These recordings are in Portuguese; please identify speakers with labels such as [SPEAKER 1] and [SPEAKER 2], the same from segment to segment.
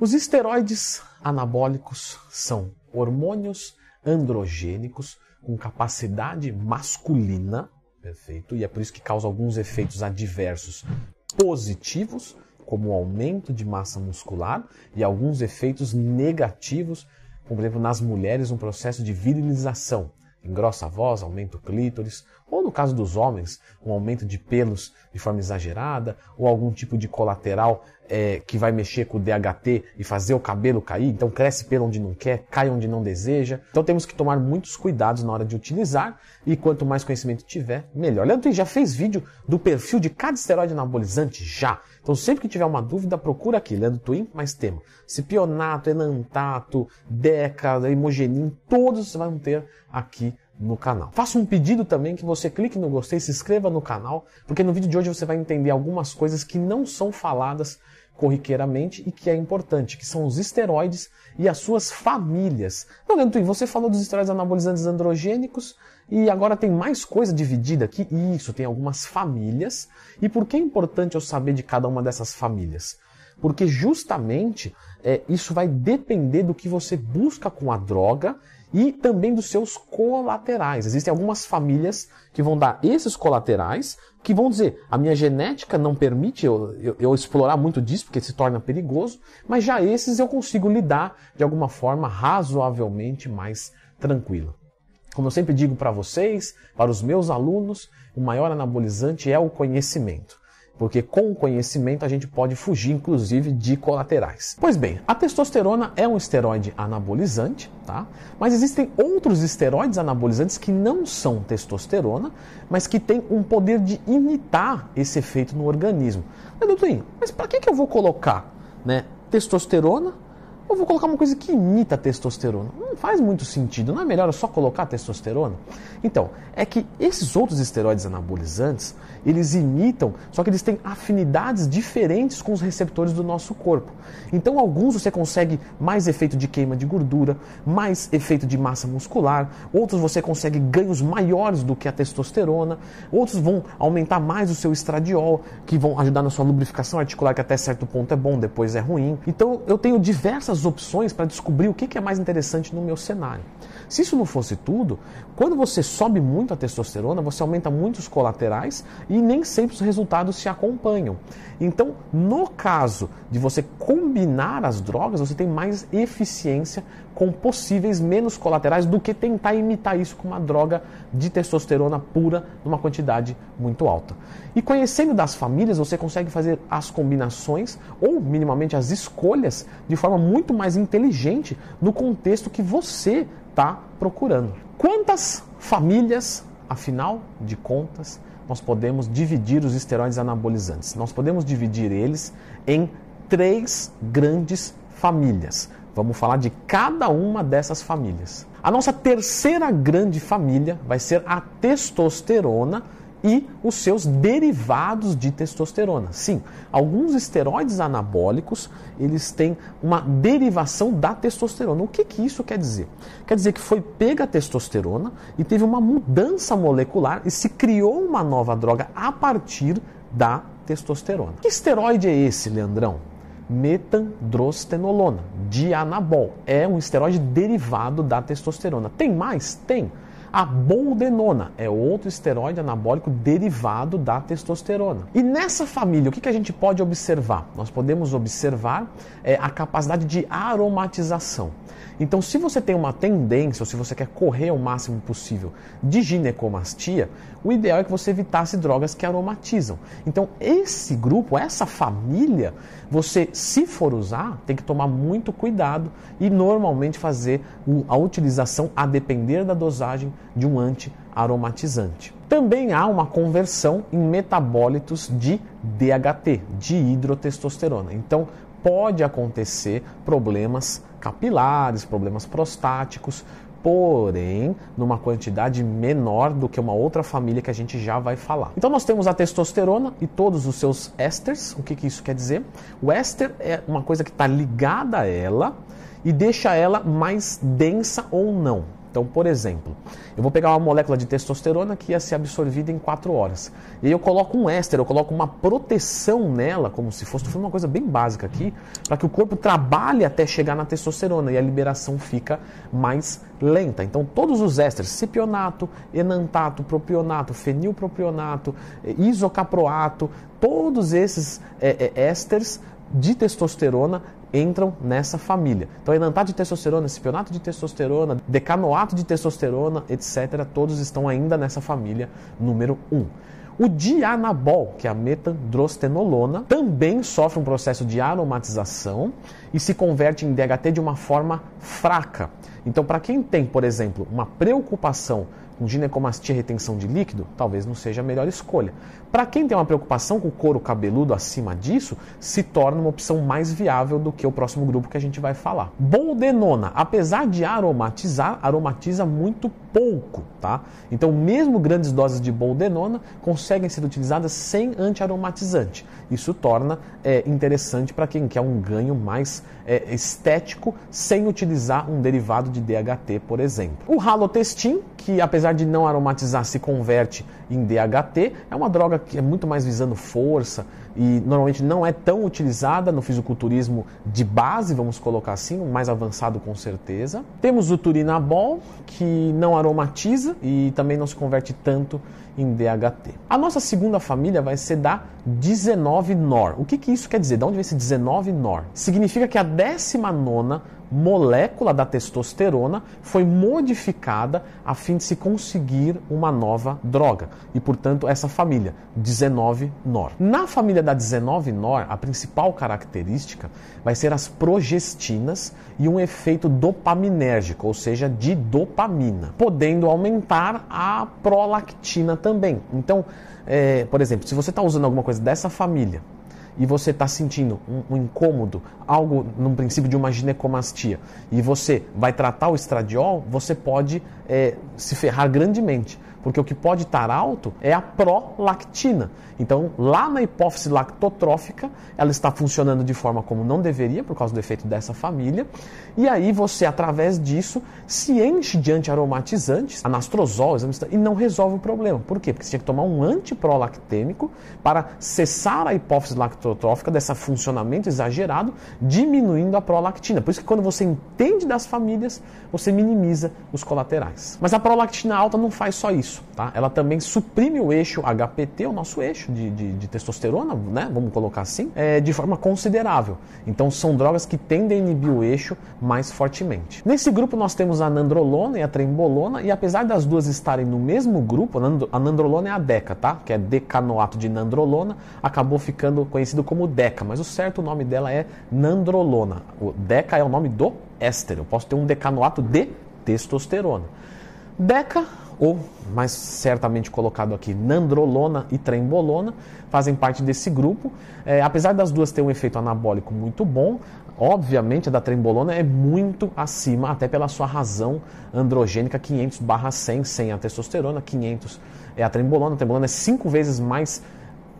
[SPEAKER 1] Os esteroides anabólicos são hormônios androgênicos com capacidade masculina, perfeito, e é por isso que causa alguns efeitos adversos positivos, como o aumento de massa muscular, e alguns efeitos negativos, como por exemplo nas mulheres, um processo de virilização, engrossa a voz, aumenta o clítoris, ou no caso dos homens, um aumento de pelos de forma exagerada, ou algum tipo de colateral é, que vai mexer com o DHT e fazer o cabelo cair, então cresce pelo onde não quer, cai onde não deseja. Então temos que tomar muitos cuidados na hora de utilizar e quanto mais conhecimento tiver, melhor. Leandro já fez vídeo do perfil de cada esteroide anabolizante? Já! Então sempre que tiver uma dúvida, procura aqui, Leandro Twin, mais tema. Cipionato, enantato, deca, imogenin, todos vão ter aqui no canal. Faça um pedido também que você clique no gostei, se inscreva no canal, porque no vídeo de hoje você vai entender algumas coisas que não são faladas corriqueiramente e que é importante, que são os esteroides e as suas famílias. Leandro, você falou dos esteroides anabolizantes androgênicos e agora tem mais coisa dividida aqui. Isso, tem algumas famílias. E por que é importante eu saber de cada uma dessas famílias? Porque justamente é, isso vai depender do que você busca com a droga e também dos seus colaterais. Existem algumas famílias que vão dar esses colaterais, que vão dizer, a minha genética não permite eu, eu, eu, explorar muito disso, porque se torna perigoso, mas já esses eu consigo lidar de alguma forma razoavelmente mais tranquila. Como eu sempre digo para vocês, para os meus alunos, o maior anabolizante é o conhecimento porque com o conhecimento a gente pode fugir, inclusive, de colaterais. Pois bem, a testosterona é um esteroide anabolizante, tá? Mas existem outros esteroides anabolizantes que não são testosterona, mas que têm um poder de imitar esse efeito no organismo. Mas, doutor, mas para que, que eu vou colocar né, testosterona eu vou colocar uma coisa que imita a testosterona. Faz muito sentido. Não é melhor só colocar testosterona? Então, é que esses outros esteroides anabolizantes, eles imitam, só que eles têm afinidades diferentes com os receptores do nosso corpo. Então, alguns você consegue mais efeito de queima de gordura, mais efeito de massa muscular, outros você consegue ganhos maiores do que a testosterona, outros vão aumentar mais o seu estradiol, que vão ajudar na sua lubrificação articular, que até certo ponto é bom, depois é ruim. Então, eu tenho diversas opções para descobrir o que é mais interessante no meu cenário. Se isso não fosse tudo, quando você sobe muito a testosterona, você aumenta muitos colaterais e nem sempre os resultados se acompanham. Então, no caso de você combinar as drogas, você tem mais eficiência com possíveis menos colaterais do que tentar imitar isso com uma droga de testosterona pura numa quantidade muito alta. E conhecendo das famílias, você consegue fazer as combinações ou minimamente as escolhas de forma muito mais inteligente no contexto que você está procurando. Quantas famílias, afinal de contas, nós podemos dividir os esteroides anabolizantes? Nós podemos dividir eles em três grandes famílias. Vamos falar de cada uma dessas famílias. A nossa terceira grande família vai ser a testosterona e os seus derivados de testosterona. Sim, alguns esteroides anabólicos, eles têm uma derivação da testosterona. O que, que isso quer dizer? Quer dizer que foi pega a testosterona e teve uma mudança molecular e se criou uma nova droga a partir da testosterona. Que esteroide é esse, Leandrão? Metandrostenolona, dianabol. É um esteroide derivado da testosterona. Tem mais? Tem. A boldenona é outro esteroide anabólico derivado da testosterona. E nessa família, o que, que a gente pode observar? Nós podemos observar é, a capacidade de aromatização. Então, se você tem uma tendência, ou se você quer correr o máximo possível de ginecomastia, o ideal é que você evitasse drogas que aromatizam. Então, esse grupo, essa família, você, se for usar, tem que tomar muito cuidado e normalmente fazer a utilização a depender da dosagem de um anti-aromatizante. Também há uma conversão em metabólitos de DHT, de hidrotestosterona. Então, pode acontecer problemas capilares, problemas prostáticos, porém numa quantidade menor do que uma outra família que a gente já vai falar. Então nós temos a testosterona e todos os seus ésteres. O que, que isso quer dizer? O éster é uma coisa que está ligada a ela e deixa ela mais densa ou não. Então, por exemplo, eu vou pegar uma molécula de testosterona que ia ser absorvida em 4 horas. E aí eu coloco um éster, eu coloco uma proteção nela, como se fosse uma coisa bem básica aqui, para que o corpo trabalhe até chegar na testosterona e a liberação fica mais lenta. Então, todos os ésteres, cipionato, enantato, propionato, fenilpropionato, isocaproato, todos esses é, é, ésteres de testosterona entram nessa família. Então, enantato de testosterona, cipionato de testosterona, decanoato de testosterona, etc., todos estão ainda nessa família número 1. O dianabol, que é a metandrostenolona, também sofre um processo de aromatização e se converte em DHT de uma forma fraca. Então, para quem tem, por exemplo, uma preocupação com ginecomastia e retenção de líquido, talvez não seja a melhor escolha. Para quem tem uma preocupação com o couro cabeludo acima disso, se torna uma opção mais viável do que o próximo grupo que a gente vai falar. Boldenona, apesar de aromatizar, aromatiza muito pouco, tá? Então, mesmo grandes doses de boldenona conseguem ser utilizadas sem antiaromatizante. Isso torna é, interessante para quem quer um ganho mais é, estético sem utilizar um derivado de DHT, por exemplo. O halotestin, que apesar de não aromatizar, se converte em DHT, é uma droga que é muito mais visando força e normalmente não é tão utilizada no fisiculturismo de base, vamos colocar assim, um mais avançado com certeza. Temos o turinabol, que não aromatiza e também não se converte tanto em DHT. A nossa segunda família vai ser da 19-NOR. O que, que isso quer dizer? De onde vem esse 19-NOR? Significa que a 19 molécula da testosterona foi modificada a fim de se conseguir uma nova droga. E, portanto, essa família, 19-NOR. Na família da 19-NOR, a principal característica vai ser as progestinas e um efeito dopaminérgico, ou seja, de dopamina, podendo aumentar a prolactina também. Então, é, por exemplo, se você está usando alguma coisa dessa família, e você está sentindo um, um, incômodo, algo num princípio de uma ginecomastia, e você vai tratar o estradiol, você pode é, se ferrar grandemente. Porque o que pode estar alto é a prolactina. Então, lá na hipófise lactotrófica, ela está funcionando de forma como não deveria, por causa do efeito dessa família. E aí você, através disso, se enche de antiaromatizantes, anastrozol, e não resolve o problema. Por quê? Porque você tinha que tomar um antiprolactêmico para cessar a hipófise lactotrófica desse funcionamento exagerado, diminuindo a prolactina. Por isso que quando você entende das famílias, você minimiza os colaterais. Mas a prolactina alta não faz só isso. Tá? Ela também suprime o eixo HPT, o nosso eixo de, de, de testosterona, né? vamos colocar assim, é, de forma considerável. Então são drogas que tendem a inibir o eixo mais fortemente. Nesse grupo nós temos a nandrolona e a trembolona, e apesar das duas estarem no mesmo grupo, a nandrolona é a DECA, tá? que é decanoato de nandrolona, acabou ficando conhecido como DECA, mas o certo nome dela é nandrolona. O DECA é o nome do éster, eu posso ter um decanoato de testosterona. DECA ou mais certamente colocado aqui, nandrolona e trembolona, fazem parte desse grupo. É, apesar das duas terem um efeito anabólico muito bom, obviamente a da trembolona é muito acima, até pela sua razão androgênica 500 barra 100, 100 a testosterona, 500 é a trembolona. A trembolona é cinco vezes mais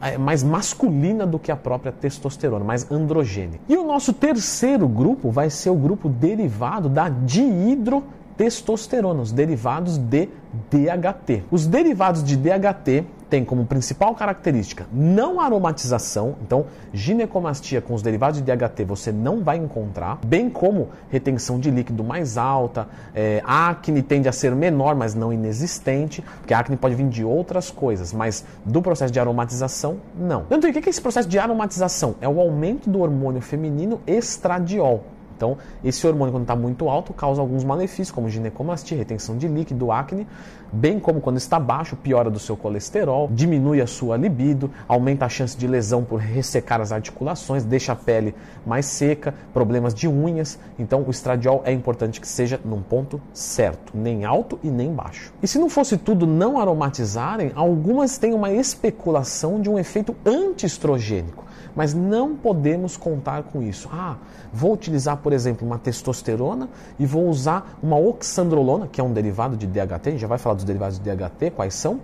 [SPEAKER 1] é mais masculina do que a própria testosterona, mais androgênica. E o nosso terceiro grupo vai ser o grupo derivado da dihidro testosterona, os derivados de DHT. Os derivados de DHT têm como principal característica não aromatização, então ginecomastia com os derivados de DHT você não vai encontrar, bem como retenção de líquido mais alta, é, acne tende a ser menor, mas não inexistente, porque a acne pode vir de outras coisas, mas do processo de aromatização, não. Então, o que é esse processo de aromatização? É o aumento do hormônio feminino estradiol. Então, esse hormônio, quando está muito alto, causa alguns malefícios, como ginecomastia, retenção de líquido, acne, bem como quando está baixo, piora do seu colesterol, diminui a sua libido, aumenta a chance de lesão por ressecar as articulações, deixa a pele mais seca, problemas de unhas. Então, o estradiol é importante que seja num ponto certo, nem alto e nem baixo. E se não fosse tudo não aromatizarem, algumas têm uma especulação de um efeito antiestrogênico. Mas não podemos contar com isso. Ah, vou utilizar, por exemplo, uma testosterona e vou usar uma oxandrolona, que é um derivado de DHT, a gente já vai falar dos derivados de DHT, quais são,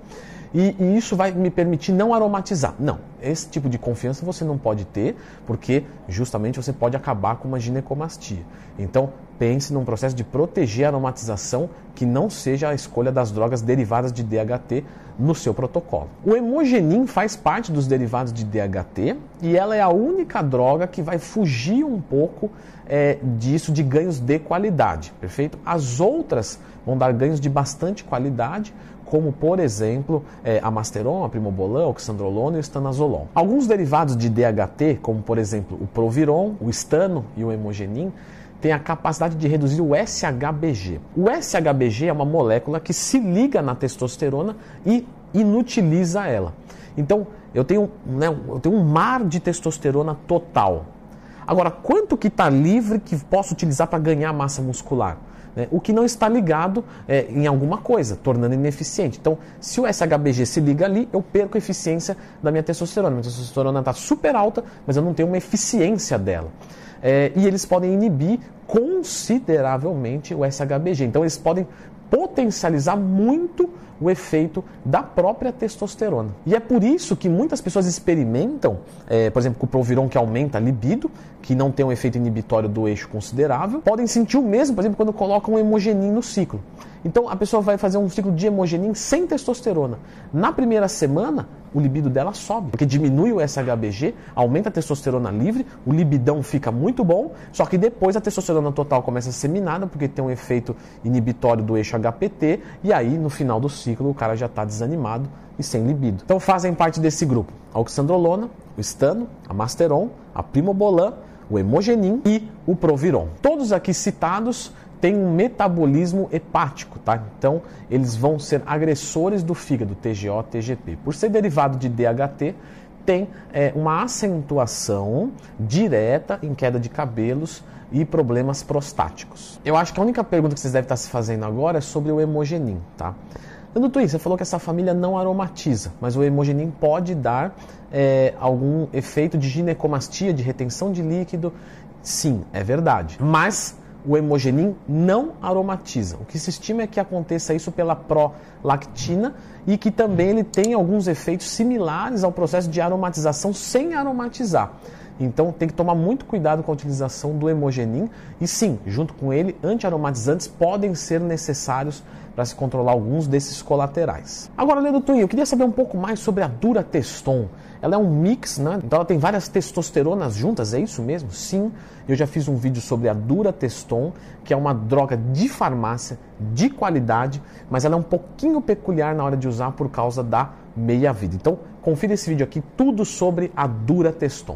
[SPEAKER 1] e, e, isso vai me permitir não aromatizar. Não, esse tipo de confiança você não pode ter, porque justamente você pode acabar com uma ginecomastia. Então, pense num processo de proteger a aromatização que não seja a escolha das drogas derivadas de DHT no seu protocolo. O hemogenin faz parte dos derivados de DHT e ela é a única droga que vai fugir um pouco é, disso de ganhos de qualidade, perfeito? As outras vão dar ganhos de bastante qualidade, como por exemplo é, a Masteron, a Primobolan, o Xandrolona e o Stanazolol. Alguns derivados de DHT, como por exemplo o Proviron, o Stano e o Hemogenin, têm a capacidade de reduzir o SHBG. O SHBG é uma molécula que se liga na testosterona e inutiliza ela. Então, eu tenho, né, eu tenho um mar de testosterona total. Agora, quanto que está livre que posso utilizar para ganhar massa muscular? Né? O que não está ligado é, em alguma coisa, tornando ineficiente. Então, se o SHBG se liga ali, eu perco a eficiência da minha testosterona. Minha testosterona está super alta, mas eu não tenho uma eficiência dela. É, e eles podem inibir consideravelmente o SHBG. Então, eles podem potencializar muito o efeito da própria testosterona. E é por isso que muitas pessoas experimentam, é, por exemplo, com o Proviron que aumenta a libido, que não tem um efeito inibitório do eixo considerável, podem sentir o mesmo, por exemplo, quando colocam um hemogenin no ciclo. Então a pessoa vai fazer um ciclo de hemogenin sem testosterona. Na primeira semana, o libido dela sobe, porque diminui o SHBG, aumenta a testosterona livre, o libidão fica muito bom, só que depois a testosterona total começa a ser minada, porque tem um efeito inibitório do eixo HPT, e aí no final do ciclo o cara já está desanimado e sem libido. Então fazem parte desse grupo a oxandrolona, o estano, a masteron, a primobolan, o hemogenin e o proviron. Todos aqui citados têm um metabolismo hepático, tá? Então, eles vão ser agressores do fígado, TGO, TGP. Por ser derivado de DHT, tem é, uma acentuação direta em queda de cabelos e problemas prostáticos. Eu acho que a única pergunta que vocês devem estar se fazendo agora é sobre o hemogenin, tá? No Twin, você falou que essa família não aromatiza, mas o hemogenin pode dar é, algum efeito de ginecomastia, de retenção de líquido. Sim, é verdade. Mas o hemogenin não aromatiza. O que se estima é que aconteça isso pela prolactina e que também ele tem alguns efeitos similares ao processo de aromatização sem aromatizar. Então tem que tomar muito cuidado com a utilização do hemogenin e sim, junto com ele, antiaromatizantes podem ser necessários para se controlar alguns desses colaterais. Agora, Leandro Twin, eu queria saber um pouco mais sobre a Durateston. Ela é um mix, né? Então ela tem várias testosteronas juntas, é isso mesmo? Sim, eu já fiz um vídeo sobre a Durateston, que é uma droga de farmácia, de qualidade, mas ela é um pouquinho peculiar na hora de usar por causa da meia-vida. Então, confira esse vídeo aqui, tudo sobre a Durateston.